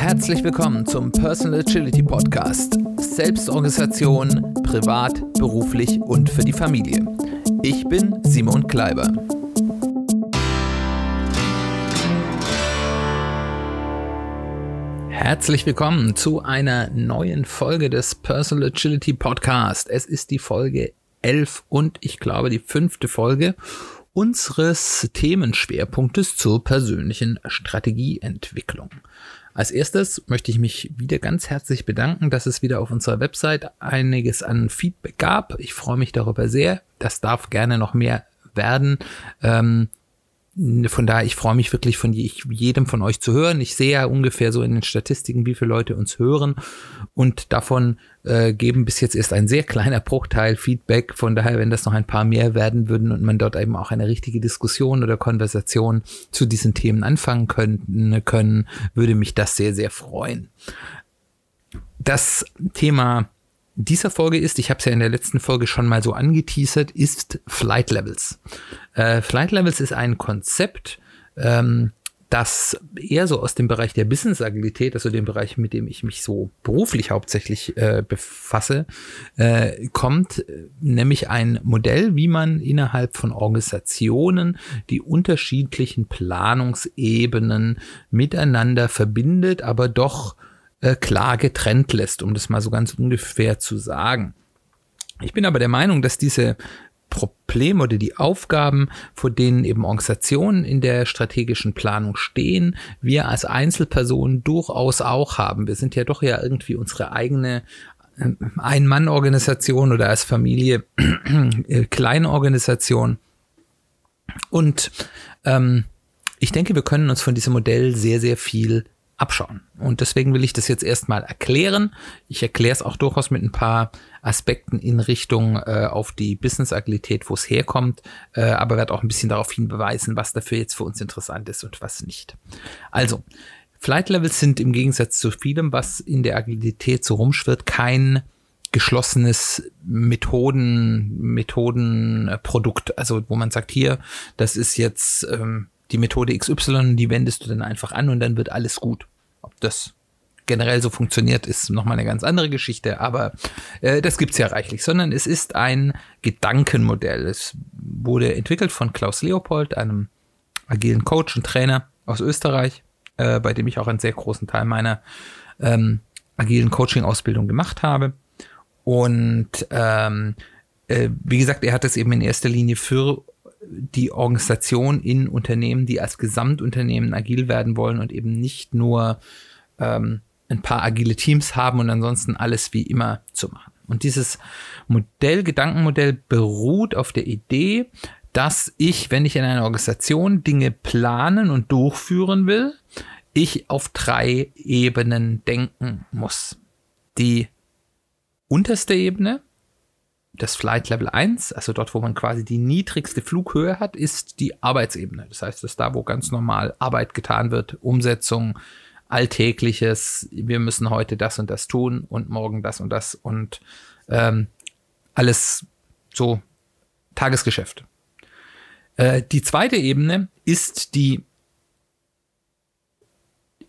Herzlich willkommen zum Personal Agility Podcast. Selbstorganisation, privat, beruflich und für die Familie. Ich bin Simon Kleiber. Herzlich willkommen zu einer neuen Folge des Personal Agility Podcast. Es ist die Folge 11 und ich glaube die fünfte Folge unseres Themenschwerpunktes zur persönlichen Strategieentwicklung. Als erstes möchte ich mich wieder ganz herzlich bedanken, dass es wieder auf unserer Website einiges an Feedback gab. Ich freue mich darüber sehr. Das darf gerne noch mehr werden. Ähm, von daher, ich freue mich wirklich von jedem von euch zu hören. Ich sehe ja ungefähr so in den Statistiken, wie viele Leute uns hören. Und davon äh, geben bis jetzt erst ein sehr kleiner Bruchteil Feedback. Von daher, wenn das noch ein paar mehr werden würden und man dort eben auch eine richtige Diskussion oder Konversation zu diesen Themen anfangen können, können würde mich das sehr, sehr freuen. Das Thema dieser Folge ist, ich habe es ja in der letzten Folge schon mal so angeteasert, ist Flight Levels. Äh, Flight Levels ist ein Konzept, ähm, das eher so aus dem Bereich der Business Agilität, also dem Bereich, mit dem ich mich so beruflich hauptsächlich äh, befasse, äh, kommt, nämlich ein Modell, wie man innerhalb von Organisationen die unterschiedlichen Planungsebenen miteinander verbindet, aber doch äh, klar getrennt lässt, um das mal so ganz ungefähr zu sagen. Ich bin aber der Meinung, dass diese Probleme oder die Aufgaben, vor denen eben Organisationen in der strategischen Planung stehen, wir als Einzelpersonen durchaus auch haben. Wir sind ja doch ja irgendwie unsere eigene äh, Ein-Mann-Organisation oder als Familie äh, kleine Organisation. Und ähm, ich denke, wir können uns von diesem Modell sehr, sehr viel abschauen. Und deswegen will ich das jetzt erstmal erklären. Ich erkläre es auch durchaus mit ein paar Aspekten in Richtung äh, auf die Business-Agilität, wo es herkommt, äh, aber werde auch ein bisschen darauf hinweisen, was dafür jetzt für uns interessant ist und was nicht. Also, Flight Levels sind im Gegensatz zu vielem, was in der Agilität so rumschwirrt, kein geschlossenes Methoden, Methodenprodukt. Also, wo man sagt, hier, das ist jetzt ähm, die Methode XY, die wendest du dann einfach an und dann wird alles gut. Ob das generell so funktioniert, ist nochmal eine ganz andere Geschichte, aber äh, das gibt's ja reichlich, sondern es ist ein Gedankenmodell. Es wurde entwickelt von Klaus Leopold, einem agilen Coach und Trainer aus Österreich, äh, bei dem ich auch einen sehr großen Teil meiner ähm, agilen Coaching-Ausbildung gemacht habe. Und ähm, äh, wie gesagt, er hat es eben in erster Linie für die Organisation in Unternehmen, die als Gesamtunternehmen agil werden wollen und eben nicht nur ähm, ein paar agile Teams haben und ansonsten alles wie immer zu machen. Und dieses Modell, Gedankenmodell beruht auf der Idee, dass ich, wenn ich in einer Organisation Dinge planen und durchführen will, ich auf drei Ebenen denken muss. Die unterste Ebene, das Flight Level 1, also dort, wo man quasi die niedrigste Flughöhe hat, ist die Arbeitsebene. Das heißt, das da, wo ganz normal Arbeit getan wird, Umsetzung, Alltägliches, wir müssen heute das und das tun und morgen das und das und ähm, alles so Tagesgeschäft. Äh, die zweite Ebene ist die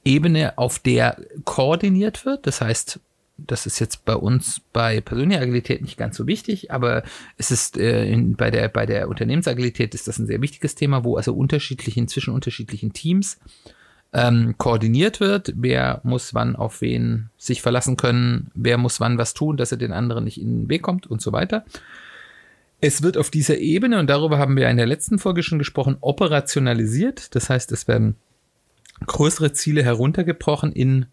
Ebene, auf der koordiniert wird. Das heißt, das ist jetzt bei uns bei persönlicher Agilität nicht ganz so wichtig, aber es ist äh, in, bei, der, bei der Unternehmensagilität ist das ein sehr wichtiges Thema, wo also unterschiedlichen, zwischen unterschiedlichen Teams ähm, koordiniert wird. Wer muss wann auf wen sich verlassen können, wer muss wann was tun, dass er den anderen nicht in den Weg kommt und so weiter. Es wird auf dieser Ebene, und darüber haben wir in der letzten Folge schon gesprochen, operationalisiert. Das heißt, es werden größere Ziele heruntergebrochen in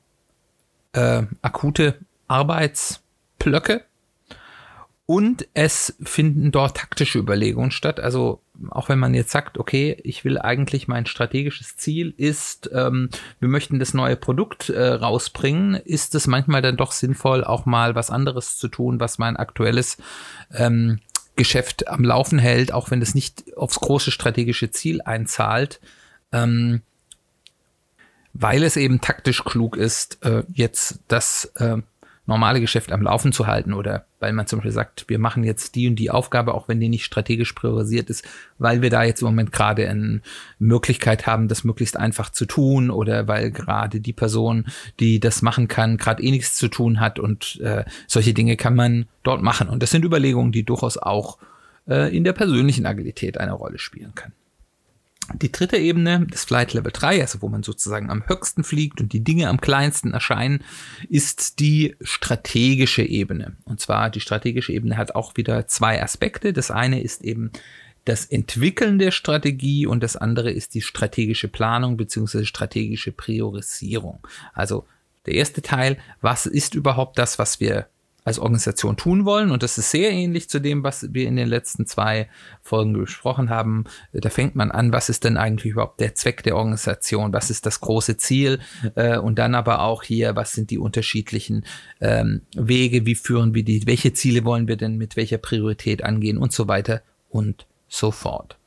äh, akute Arbeitsblöcke und es finden dort taktische Überlegungen statt. Also auch wenn man jetzt sagt, okay, ich will eigentlich mein strategisches Ziel ist, ähm, wir möchten das neue Produkt äh, rausbringen, ist es manchmal dann doch sinnvoll, auch mal was anderes zu tun, was mein aktuelles ähm, Geschäft am Laufen hält, auch wenn es nicht aufs große strategische Ziel einzahlt. Ähm, weil es eben taktisch klug ist, äh, jetzt das äh, normale Geschäft am Laufen zu halten oder weil man zum Beispiel sagt, wir machen jetzt die und die Aufgabe, auch wenn die nicht strategisch priorisiert ist, weil wir da jetzt im Moment gerade eine Möglichkeit haben, das möglichst einfach zu tun oder weil gerade die Person, die das machen kann, gerade eh nichts zu tun hat und äh, solche Dinge kann man dort machen. Und das sind Überlegungen, die durchaus auch äh, in der persönlichen Agilität eine Rolle spielen können. Die dritte Ebene, das Flight Level 3, also wo man sozusagen am höchsten fliegt und die Dinge am kleinsten erscheinen, ist die strategische Ebene. Und zwar die strategische Ebene hat auch wieder zwei Aspekte. Das eine ist eben das Entwickeln der Strategie und das andere ist die strategische Planung beziehungsweise strategische Priorisierung. Also der erste Teil, was ist überhaupt das, was wir als Organisation tun wollen. Und das ist sehr ähnlich zu dem, was wir in den letzten zwei Folgen besprochen haben. Da fängt man an, was ist denn eigentlich überhaupt der Zweck der Organisation? Was ist das große Ziel? Äh, und dann aber auch hier, was sind die unterschiedlichen ähm, Wege? Wie führen wir die? Welche Ziele wollen wir denn mit welcher Priorität angehen und so weiter und so fort.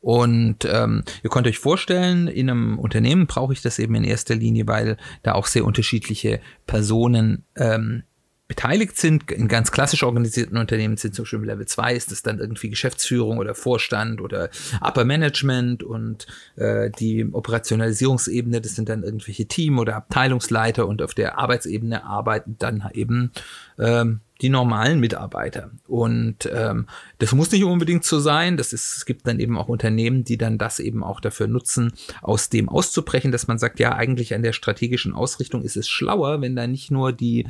Und ähm, ihr könnt euch vorstellen, in einem Unternehmen brauche ich das eben in erster Linie, weil da auch sehr unterschiedliche Personen ähm, beteiligt sind. In ganz klassisch organisierten Unternehmen sind zum Beispiel Level 2 ist es dann irgendwie Geschäftsführung oder Vorstand oder Upper Management und äh, die Operationalisierungsebene, das sind dann irgendwelche Team- oder Abteilungsleiter und auf der Arbeitsebene arbeiten dann eben ähm, die normalen Mitarbeiter. Und ähm, das muss nicht unbedingt so sein. Das ist, es gibt dann eben auch Unternehmen, die dann das eben auch dafür nutzen, aus dem auszubrechen, dass man sagt, ja, eigentlich an der strategischen Ausrichtung ist es schlauer, wenn da nicht nur die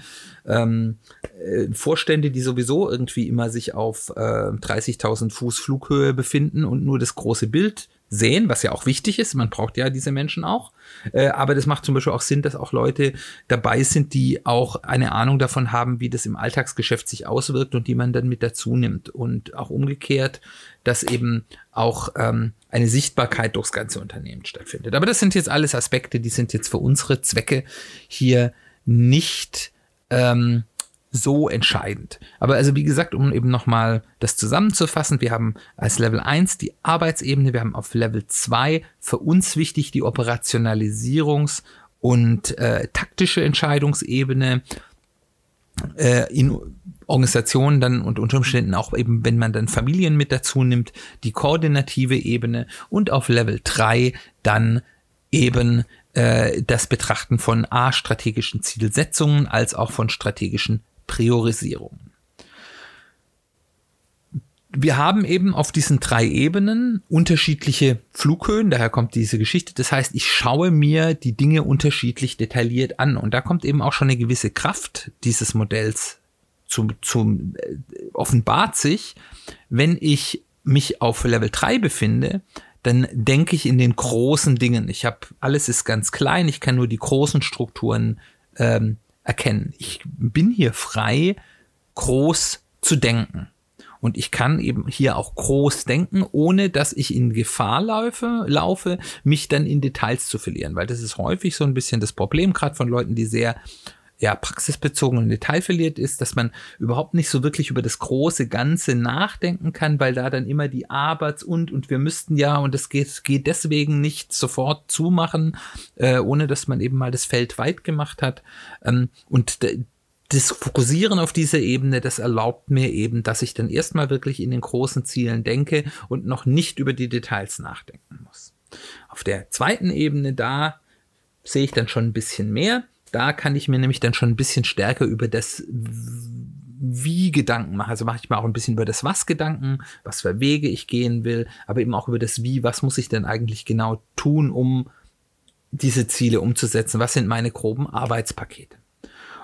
ähm, äh, Vorstände, die sowieso irgendwie immer sich auf äh, 30.000 Fuß Flughöhe befinden und nur das große Bild sehen, was ja auch wichtig ist. Man braucht ja diese Menschen auch. Äh, aber das macht zum Beispiel auch Sinn, dass auch Leute dabei sind, die auch eine Ahnung davon haben, wie das im Alltagsgeschäft sich auswirkt und die man dann mit dazu nimmt. Und auch umgekehrt, dass eben auch ähm, eine Sichtbarkeit durchs ganze Unternehmen stattfindet. Aber das sind jetzt alles Aspekte, die sind jetzt für unsere Zwecke hier nicht ähm, so entscheidend. Aber also wie gesagt, um eben nochmal das zusammenzufassen, wir haben als Level 1 die Arbeitsebene, wir haben auf Level 2 für uns wichtig die Operationalisierungs- und äh, taktische Entscheidungsebene äh, in Organisationen dann und unter Umständen auch eben, wenn man dann Familien mit dazu nimmt, die koordinative Ebene und auf Level 3 dann eben äh, das Betrachten von A strategischen Zielsetzungen als auch von strategischen Priorisierung. Wir haben eben auf diesen drei Ebenen unterschiedliche Flughöhen, daher kommt diese Geschichte. Das heißt, ich schaue mir die Dinge unterschiedlich detailliert an und da kommt eben auch schon eine gewisse Kraft dieses Modells zum, zum äh, offenbart sich, wenn ich mich auf Level 3 befinde, dann denke ich in den großen Dingen. Ich habe alles ist ganz klein, ich kann nur die großen Strukturen ähm, erkennen. Ich bin hier frei, groß zu denken. Und ich kann eben hier auch groß denken, ohne dass ich in Gefahr laufe, laufe, mich dann in Details zu verlieren. Weil das ist häufig so ein bisschen das Problem, gerade von Leuten, die sehr ja, praxisbezogen und detailverliert ist, dass man überhaupt nicht so wirklich über das große Ganze nachdenken kann, weil da dann immer die Arbeits- und und wir müssten ja und es geht, geht deswegen nicht sofort zumachen, äh, ohne dass man eben mal das Feld weit gemacht hat. Ähm, und das Fokussieren auf dieser Ebene, das erlaubt mir eben, dass ich dann erstmal wirklich in den großen Zielen denke und noch nicht über die Details nachdenken muss. Auf der zweiten Ebene, da sehe ich dann schon ein bisschen mehr da kann ich mir nämlich dann schon ein bisschen stärker über das wie Gedanken machen. Also mache ich mir auch ein bisschen über das Was Gedanken, was für Wege ich gehen will, aber eben auch über das Wie, was muss ich denn eigentlich genau tun, um diese Ziele umzusetzen? Was sind meine groben Arbeitspakete?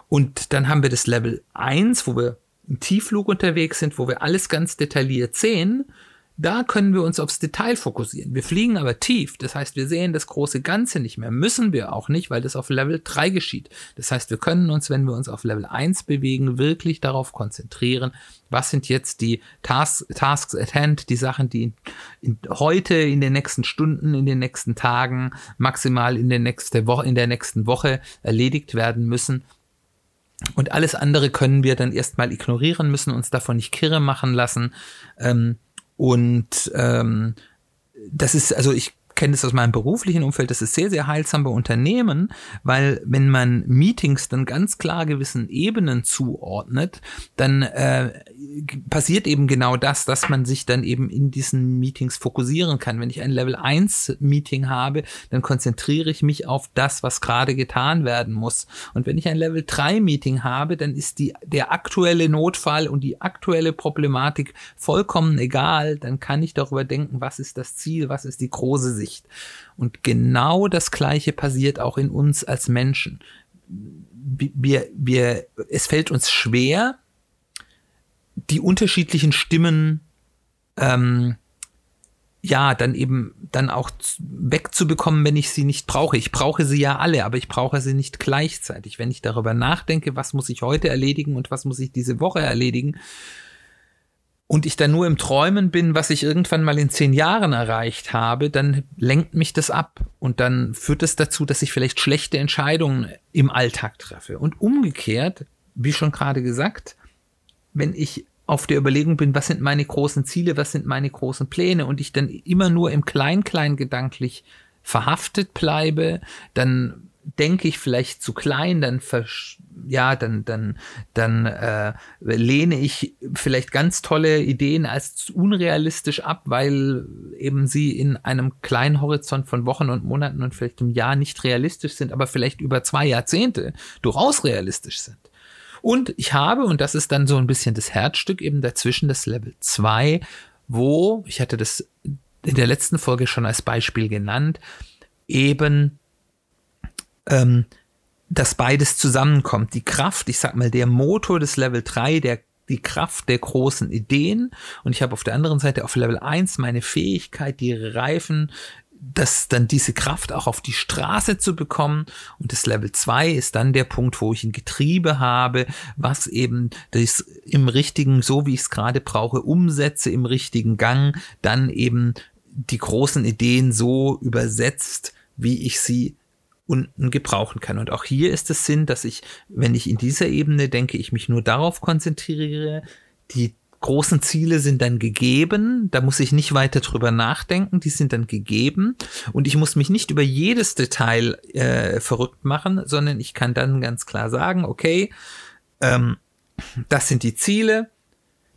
Und dann haben wir das Level 1, wo wir im Tiefflug unterwegs sind, wo wir alles ganz detailliert sehen da können wir uns aufs Detail fokussieren. Wir fliegen aber tief. Das heißt, wir sehen das große Ganze nicht mehr. Müssen wir auch nicht, weil das auf Level 3 geschieht. Das heißt, wir können uns, wenn wir uns auf Level 1 bewegen, wirklich darauf konzentrieren, was sind jetzt die Tasks, Tasks at hand, die Sachen, die in, heute, in den nächsten Stunden, in den nächsten Tagen, maximal in der, nächste Woche, in der nächsten Woche erledigt werden müssen. Und alles andere können wir dann erstmal ignorieren, müssen uns davon nicht kirre machen lassen. Ähm, und ähm, das ist, also ich kenne es aus meinem beruflichen Umfeld, das ist sehr, sehr heilsam bei Unternehmen, weil wenn man Meetings dann ganz klar gewissen Ebenen zuordnet, dann äh, passiert eben genau das, dass man sich dann eben in diesen Meetings fokussieren kann. Wenn ich ein Level 1 Meeting habe, dann konzentriere ich mich auf das, was gerade getan werden muss. Und wenn ich ein Level 3 Meeting habe, dann ist die, der aktuelle Notfall und die aktuelle Problematik vollkommen egal. Dann kann ich darüber denken, was ist das Ziel, was ist die große Sicht. Und genau das Gleiche passiert auch in uns als Menschen. Wir, wir, es fällt uns schwer, die unterschiedlichen Stimmen ähm, ja, dann eben dann auch wegzubekommen, wenn ich sie nicht brauche. Ich brauche sie ja alle, aber ich brauche sie nicht gleichzeitig. Wenn ich darüber nachdenke, was muss ich heute erledigen und was muss ich diese Woche erledigen, und ich dann nur im Träumen bin, was ich irgendwann mal in zehn Jahren erreicht habe, dann lenkt mich das ab und dann führt es das dazu, dass ich vielleicht schlechte Entscheidungen im Alltag treffe. Und umgekehrt, wie schon gerade gesagt, wenn ich auf der Überlegung bin, was sind meine großen Ziele, was sind meine großen Pläne und ich dann immer nur im Klein-Klein gedanklich verhaftet bleibe, dann denke ich vielleicht zu klein, dann ja, dann dann dann äh, lehne ich vielleicht ganz tolle Ideen als unrealistisch ab, weil eben sie in einem kleinen Horizont von Wochen und Monaten und vielleicht im Jahr nicht realistisch sind, aber vielleicht über zwei Jahrzehnte durchaus realistisch sind. Und ich habe, und das ist dann so ein bisschen das Herzstück eben dazwischen, das Level 2, wo, ich hatte das in der letzten Folge schon als Beispiel genannt, eben ähm, dass beides zusammenkommt. Die Kraft, ich sag mal, der Motor des Level 3, der die Kraft der großen Ideen und ich habe auf der anderen Seite auf Level 1 meine Fähigkeit, die Reifen das dann diese Kraft auch auf die Straße zu bekommen. Und das Level 2 ist dann der Punkt, wo ich ein Getriebe habe, was eben das im richtigen, so wie ich es gerade brauche, umsetze im richtigen Gang, dann eben die großen Ideen so übersetzt, wie ich sie unten gebrauchen kann. Und auch hier ist es Sinn, dass ich, wenn ich in dieser Ebene denke, ich mich nur darauf konzentriere, die großen Ziele sind dann gegeben, da muss ich nicht weiter drüber nachdenken, die sind dann gegeben. Und ich muss mich nicht über jedes Detail äh, verrückt machen, sondern ich kann dann ganz klar sagen, okay, ähm, das sind die Ziele,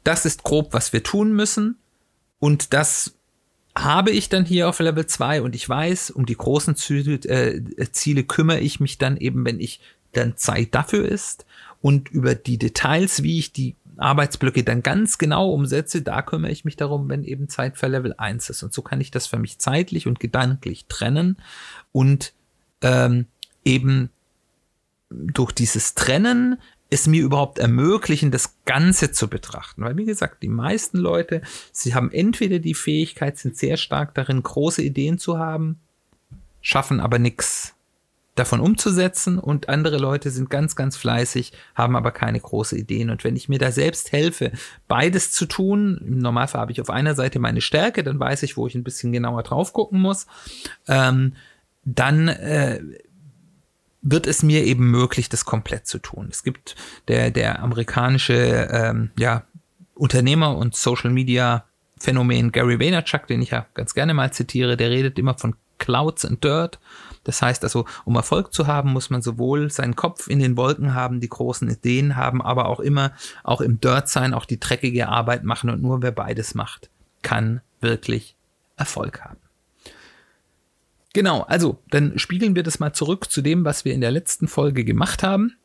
das ist grob, was wir tun müssen. Und das habe ich dann hier auf Level 2 und ich weiß, um die großen Ziele, äh, Ziele kümmere ich mich dann eben, wenn ich dann Zeit dafür ist und über die Details, wie ich die Arbeitsblöcke dann ganz genau umsetze, da kümmere ich mich darum, wenn eben Zeit für Level 1 ist. Und so kann ich das für mich zeitlich und gedanklich trennen und ähm, eben durch dieses Trennen es mir überhaupt ermöglichen, das Ganze zu betrachten. Weil, wie gesagt, die meisten Leute, sie haben entweder die Fähigkeit, sind sehr stark darin, große Ideen zu haben, schaffen aber nichts davon umzusetzen und andere Leute sind ganz, ganz fleißig, haben aber keine große Ideen. Und wenn ich mir da selbst helfe, beides zu tun, im Normalfall habe ich auf einer Seite meine Stärke, dann weiß ich, wo ich ein bisschen genauer drauf gucken muss, ähm, dann äh, wird es mir eben möglich, das komplett zu tun. Es gibt der, der amerikanische ähm, ja, Unternehmer und Social Media Phänomen Gary Vaynerchuk, den ich ja ganz gerne mal zitiere, der redet immer von Clouds and Dirt. Das heißt also, um Erfolg zu haben, muss man sowohl seinen Kopf in den Wolken haben, die großen Ideen haben, aber auch immer auch im Dirt sein, auch die dreckige Arbeit machen und nur wer beides macht, kann wirklich Erfolg haben. Genau, also dann spiegeln wir das mal zurück zu dem, was wir in der letzten Folge gemacht haben.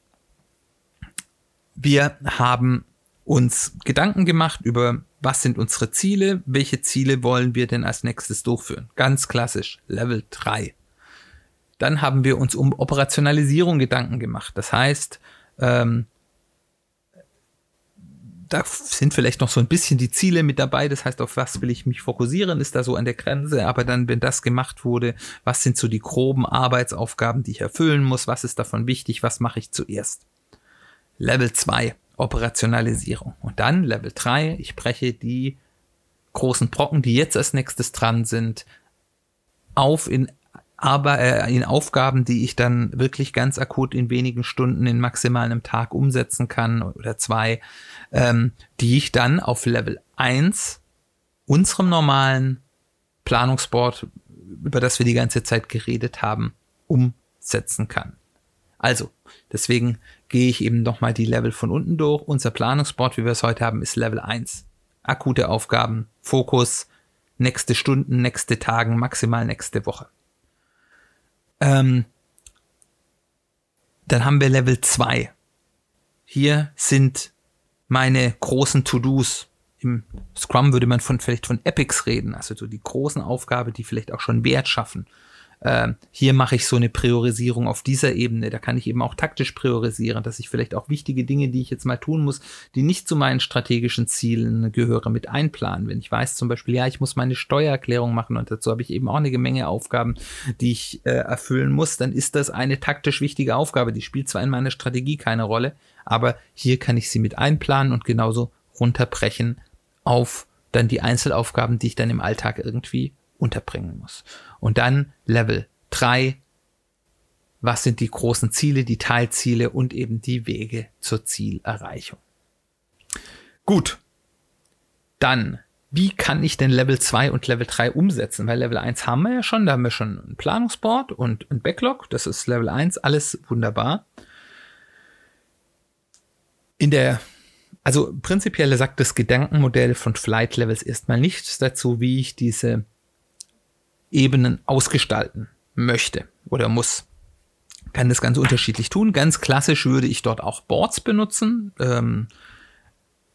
Wir haben uns Gedanken gemacht über, was sind unsere Ziele, welche Ziele wollen wir denn als nächstes durchführen. Ganz klassisch, Level 3. Dann haben wir uns um Operationalisierung Gedanken gemacht. Das heißt, ähm, da sind vielleicht noch so ein bisschen die Ziele mit dabei. Das heißt, auf was will ich mich fokussieren, ist da so an der Grenze. Aber dann, wenn das gemacht wurde, was sind so die groben Arbeitsaufgaben, die ich erfüllen muss? Was ist davon wichtig? Was mache ich zuerst? Level 2, Operationalisierung. Und dann Level 3, ich breche die großen Brocken, die jetzt als nächstes dran sind, auf in aber äh, in Aufgaben, die ich dann wirklich ganz akut in wenigen Stunden in maximal einem Tag umsetzen kann oder zwei, ähm, die ich dann auf Level 1 unserem normalen Planungsboard über das wir die ganze Zeit geredet haben, umsetzen kann. Also, deswegen gehe ich eben nochmal die Level von unten durch. Unser Planungsboard, wie wir es heute haben, ist Level 1. Akute Aufgaben, Fokus, nächste Stunden, nächste Tagen, maximal nächste Woche. Ähm, dann haben wir Level 2. Hier sind meine großen To-Dos. Im Scrum würde man von, vielleicht von Epics reden, also so die großen Aufgaben, die vielleicht auch schon Wert schaffen äh, hier mache ich so eine Priorisierung auf dieser Ebene. Da kann ich eben auch taktisch priorisieren, dass ich vielleicht auch wichtige Dinge, die ich jetzt mal tun muss, die nicht zu meinen strategischen Zielen gehören, mit einplanen. Wenn ich weiß zum Beispiel, ja, ich muss meine Steuererklärung machen und dazu habe ich eben auch eine Menge Aufgaben, die ich äh, erfüllen muss, dann ist das eine taktisch wichtige Aufgabe. Die spielt zwar in meiner Strategie keine Rolle, aber hier kann ich sie mit einplanen und genauso runterbrechen auf dann die Einzelaufgaben, die ich dann im Alltag irgendwie unterbringen muss. Und dann Level 3. Was sind die großen Ziele, die Teilziele und eben die Wege zur Zielerreichung? Gut. Dann, wie kann ich denn Level 2 und Level 3 umsetzen? Weil Level 1 haben wir ja schon, da haben wir schon ein Planungsboard und ein Backlog. Das ist Level 1, alles wunderbar. In der also prinzipiell sagt das Gedankenmodell von Flight Levels erstmal nichts dazu, wie ich diese Ebenen ausgestalten möchte oder muss. Kann das ganz unterschiedlich tun. Ganz klassisch würde ich dort auch Boards benutzen. Ähm,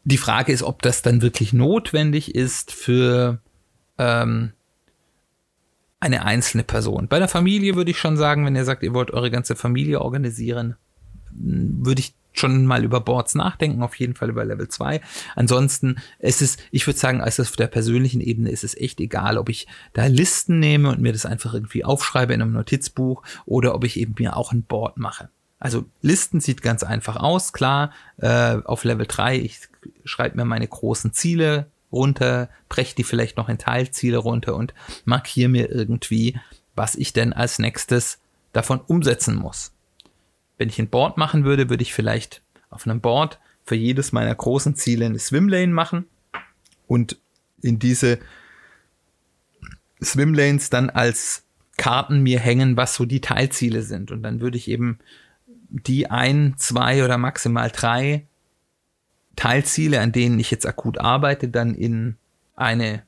die Frage ist, ob das dann wirklich notwendig ist für ähm, eine einzelne Person. Bei der Familie würde ich schon sagen, wenn ihr sagt, ihr wollt eure ganze Familie organisieren, würde ich schon mal über Boards nachdenken, auf jeden Fall über Level 2. Ansonsten ist es, ich würde sagen, als auf der persönlichen Ebene ist es echt egal, ob ich da Listen nehme und mir das einfach irgendwie aufschreibe in einem Notizbuch oder ob ich eben mir auch ein Board mache. Also Listen sieht ganz einfach aus, klar, äh, auf Level 3, ich schreibe mir meine großen Ziele runter, breche die vielleicht noch in Teilziele runter und markiere mir irgendwie, was ich denn als nächstes davon umsetzen muss. Wenn ich ein Board machen würde, würde ich vielleicht auf einem Board für jedes meiner großen Ziele eine Swimlane machen und in diese Swimlanes dann als Karten mir hängen, was so die Teilziele sind. Und dann würde ich eben die ein, zwei oder maximal drei Teilziele, an denen ich jetzt akut arbeite, dann in eine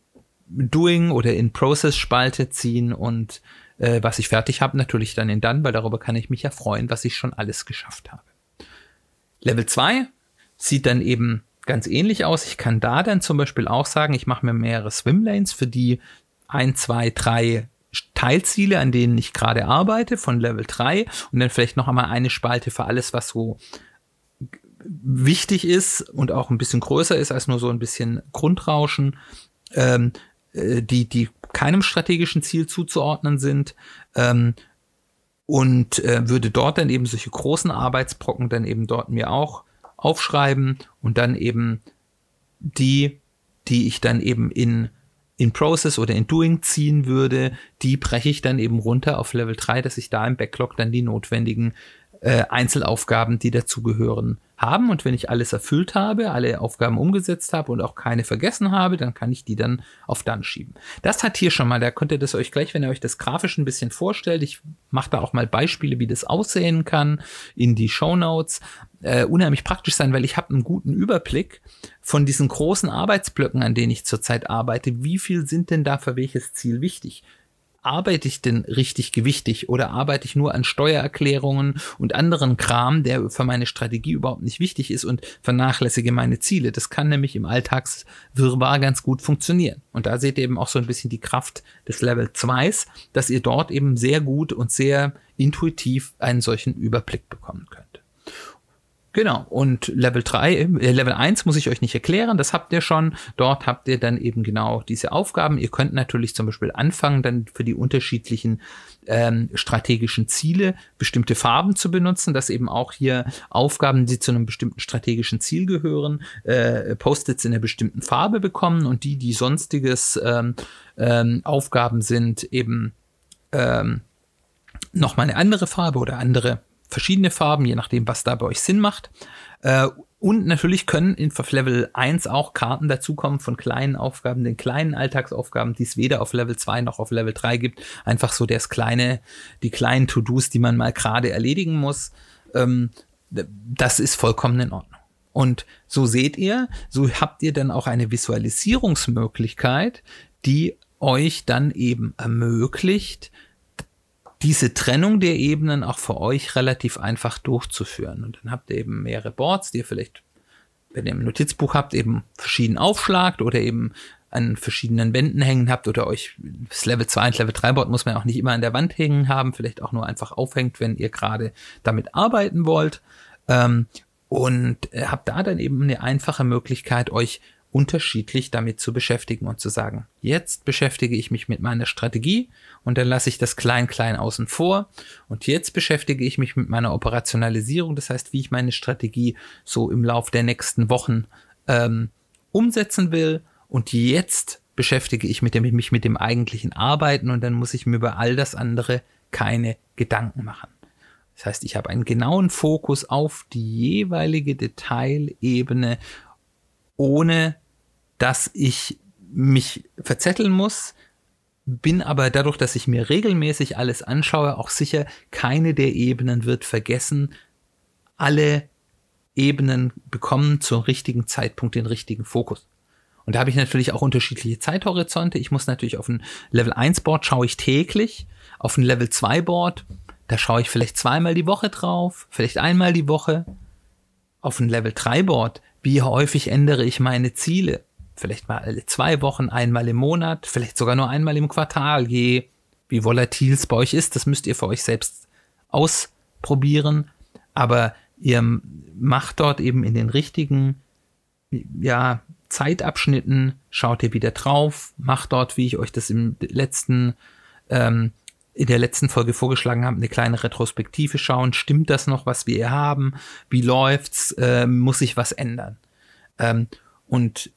Doing oder in Process Spalte ziehen und äh, was ich fertig habe, natürlich dann in dann, weil darüber kann ich mich ja freuen, was ich schon alles geschafft habe. Level 2 sieht dann eben ganz ähnlich aus. Ich kann da dann zum Beispiel auch sagen, ich mache mir mehrere Swimlanes für die ein, zwei, drei Teilziele, an denen ich gerade arbeite, von Level 3 und dann vielleicht noch einmal eine Spalte für alles, was so wichtig ist und auch ein bisschen größer ist als nur so ein bisschen Grundrauschen, ähm, äh, die, die keinem strategischen Ziel zuzuordnen sind ähm, und äh, würde dort dann eben solche großen Arbeitsbrocken dann eben dort mir auch aufschreiben und dann eben die, die ich dann eben in in Process oder in Doing ziehen würde, die breche ich dann eben runter auf Level 3, dass ich da im Backlog dann die notwendigen äh, Einzelaufgaben, die dazugehören, haben. Und wenn ich alles erfüllt habe, alle Aufgaben umgesetzt habe und auch keine vergessen habe, dann kann ich die dann auf dann schieben. Das hat hier schon mal, da könnt ihr das euch gleich, wenn ihr euch das grafisch ein bisschen vorstellt, ich mache da auch mal Beispiele, wie das aussehen kann, in die Show Notes. Äh, unheimlich praktisch sein, weil ich habe einen guten Überblick von diesen großen Arbeitsblöcken, an denen ich zurzeit arbeite. Wie viel sind denn da für welches Ziel wichtig? Arbeite ich denn richtig gewichtig oder arbeite ich nur an Steuererklärungen und anderen Kram, der für meine Strategie überhaupt nicht wichtig ist und vernachlässige meine Ziele. Das kann nämlich im Alltagswirrwarr ganz gut funktionieren. Und da seht ihr eben auch so ein bisschen die Kraft des Level 2s, dass ihr dort eben sehr gut und sehr intuitiv einen solchen Überblick bekommen könnt. Genau, und Level 3, äh, Level 1 muss ich euch nicht erklären, das habt ihr schon. Dort habt ihr dann eben genau diese Aufgaben. Ihr könnt natürlich zum Beispiel anfangen, dann für die unterschiedlichen ähm, strategischen Ziele bestimmte Farben zu benutzen, dass eben auch hier Aufgaben, die zu einem bestimmten strategischen Ziel gehören, äh, Post-its in einer bestimmten Farbe bekommen und die, die sonstiges ähm, ähm, Aufgaben sind, eben ähm, nochmal eine andere Farbe oder andere verschiedene Farben, je nachdem, was da bei euch Sinn macht. Äh, Und natürlich können in Level 1 auch Karten dazukommen von kleinen Aufgaben, den kleinen Alltagsaufgaben, die es weder auf Level 2 noch auf Level 3 gibt. Einfach so das kleine, die kleinen To-Dos, die man mal gerade erledigen muss. Ähm, das ist vollkommen in Ordnung. Und so seht ihr, so habt ihr dann auch eine Visualisierungsmöglichkeit, die euch dann eben ermöglicht, diese Trennung der Ebenen auch für euch relativ einfach durchzuführen. Und dann habt ihr eben mehrere Boards, die ihr vielleicht, wenn ihr im Notizbuch habt, eben verschieden aufschlagt oder eben an verschiedenen Wänden hängen habt oder euch das Level 2 und Level 3 Board muss man auch nicht immer an der Wand hängen haben, vielleicht auch nur einfach aufhängt, wenn ihr gerade damit arbeiten wollt. Ähm, und habt da dann eben eine einfache Möglichkeit, euch unterschiedlich damit zu beschäftigen und zu sagen, jetzt beschäftige ich mich mit meiner Strategie und dann lasse ich das Klein-Klein außen vor und jetzt beschäftige ich mich mit meiner Operationalisierung, das heißt, wie ich meine Strategie so im Lauf der nächsten Wochen ähm, umsetzen will und jetzt beschäftige ich mit dem, mich mit dem eigentlichen Arbeiten und dann muss ich mir über all das andere keine Gedanken machen. Das heißt, ich habe einen genauen Fokus auf die jeweilige Detailebene, ohne dass ich mich verzetteln muss, bin aber dadurch, dass ich mir regelmäßig alles anschaue, auch sicher, keine der Ebenen wird vergessen. Alle Ebenen bekommen zum richtigen Zeitpunkt den richtigen Fokus. Und da habe ich natürlich auch unterschiedliche Zeithorizonte. Ich muss natürlich auf ein Level 1 Board schaue ich täglich, auf ein Level 2 Board, da schaue ich vielleicht zweimal die Woche drauf, vielleicht einmal die Woche. Auf ein Level 3 Board, wie häufig ändere ich meine Ziele? Vielleicht mal alle zwei Wochen, einmal im Monat, vielleicht sogar nur einmal im Quartal, je wie volatil es bei euch ist, das müsst ihr für euch selbst ausprobieren, aber ihr macht dort eben in den richtigen ja, Zeitabschnitten, schaut ihr wieder drauf, macht dort, wie ich euch das im letzten ähm, in der letzten Folge vorgeschlagen habe, eine kleine Retrospektive schauen. Stimmt das noch, was wir hier haben? Wie läuft's? Ähm, muss sich was ändern? Ähm, und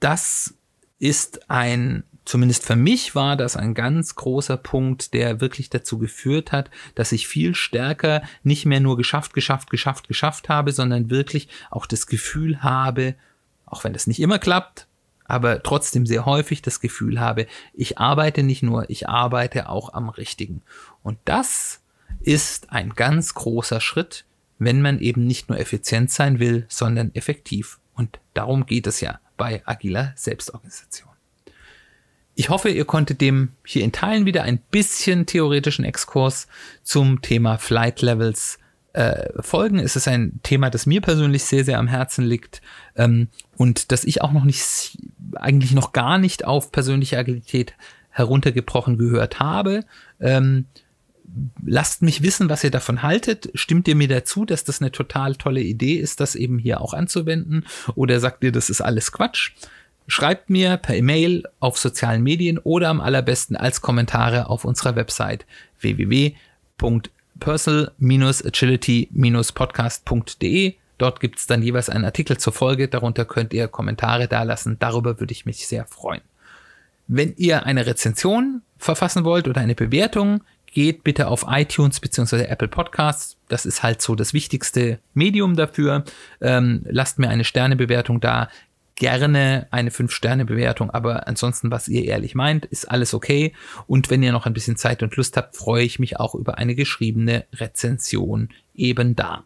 das ist ein, zumindest für mich war das ein ganz großer Punkt, der wirklich dazu geführt hat, dass ich viel stärker nicht mehr nur geschafft, geschafft, geschafft, geschafft habe, sondern wirklich auch das Gefühl habe, auch wenn das nicht immer klappt, aber trotzdem sehr häufig das Gefühl habe, ich arbeite nicht nur, ich arbeite auch am Richtigen. Und das ist ein ganz großer Schritt, wenn man eben nicht nur effizient sein will, sondern effektiv. Und darum geht es ja bei agiler Selbstorganisation. Ich hoffe, ihr konntet dem hier in Teilen wieder ein bisschen theoretischen Exkurs zum Thema Flight Levels äh, folgen. Es ist ein Thema, das mir persönlich sehr, sehr am Herzen liegt ähm, und das ich auch noch nicht, eigentlich noch gar nicht auf persönliche Agilität heruntergebrochen gehört habe. Ähm, lasst mich wissen, was ihr davon haltet. Stimmt ihr mir dazu, dass das eine total tolle Idee ist, das eben hier auch anzuwenden? Oder sagt ihr, das ist alles Quatsch? Schreibt mir per E-Mail auf sozialen Medien oder am allerbesten als Kommentare auf unserer Website www.personal-agility-podcast.de. Dort gibt es dann jeweils einen Artikel zur Folge. Darunter könnt ihr Kommentare dalassen. Darüber würde ich mich sehr freuen. Wenn ihr eine Rezension verfassen wollt oder eine Bewertung, geht bitte auf iTunes bzw. Apple Podcasts. Das ist halt so das wichtigste Medium dafür. Ähm, lasst mir eine Sternebewertung da. Gerne eine 5-Sterne-Bewertung, aber ansonsten, was ihr ehrlich meint, ist alles okay. Und wenn ihr noch ein bisschen Zeit und Lust habt, freue ich mich auch über eine geschriebene Rezension eben da.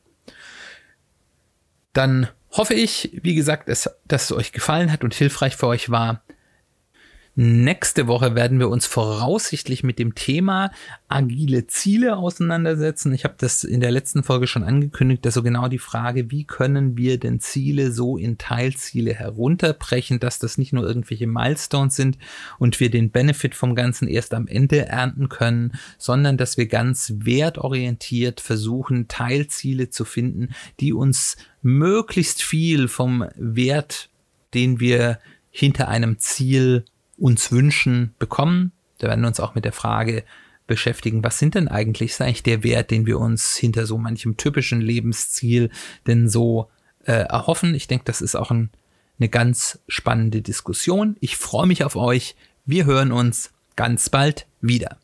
Dann hoffe ich, wie gesagt, dass es euch gefallen hat und hilfreich für euch war. Nächste Woche werden wir uns voraussichtlich mit dem Thema agile Ziele auseinandersetzen. Ich habe das in der letzten Folge schon angekündigt, dass so genau die Frage, wie können wir denn Ziele so in Teilziele herunterbrechen, dass das nicht nur irgendwelche Milestones sind und wir den Benefit vom Ganzen erst am Ende ernten können, sondern dass wir ganz wertorientiert versuchen, Teilziele zu finden, die uns möglichst viel vom Wert, den wir hinter einem Ziel uns wünschen, bekommen. Da werden wir uns auch mit der Frage beschäftigen, was sind denn eigentlich, ist eigentlich der Wert, den wir uns hinter so manchem typischen Lebensziel denn so äh, erhoffen. Ich denke, das ist auch ein, eine ganz spannende Diskussion. Ich freue mich auf euch. Wir hören uns ganz bald wieder.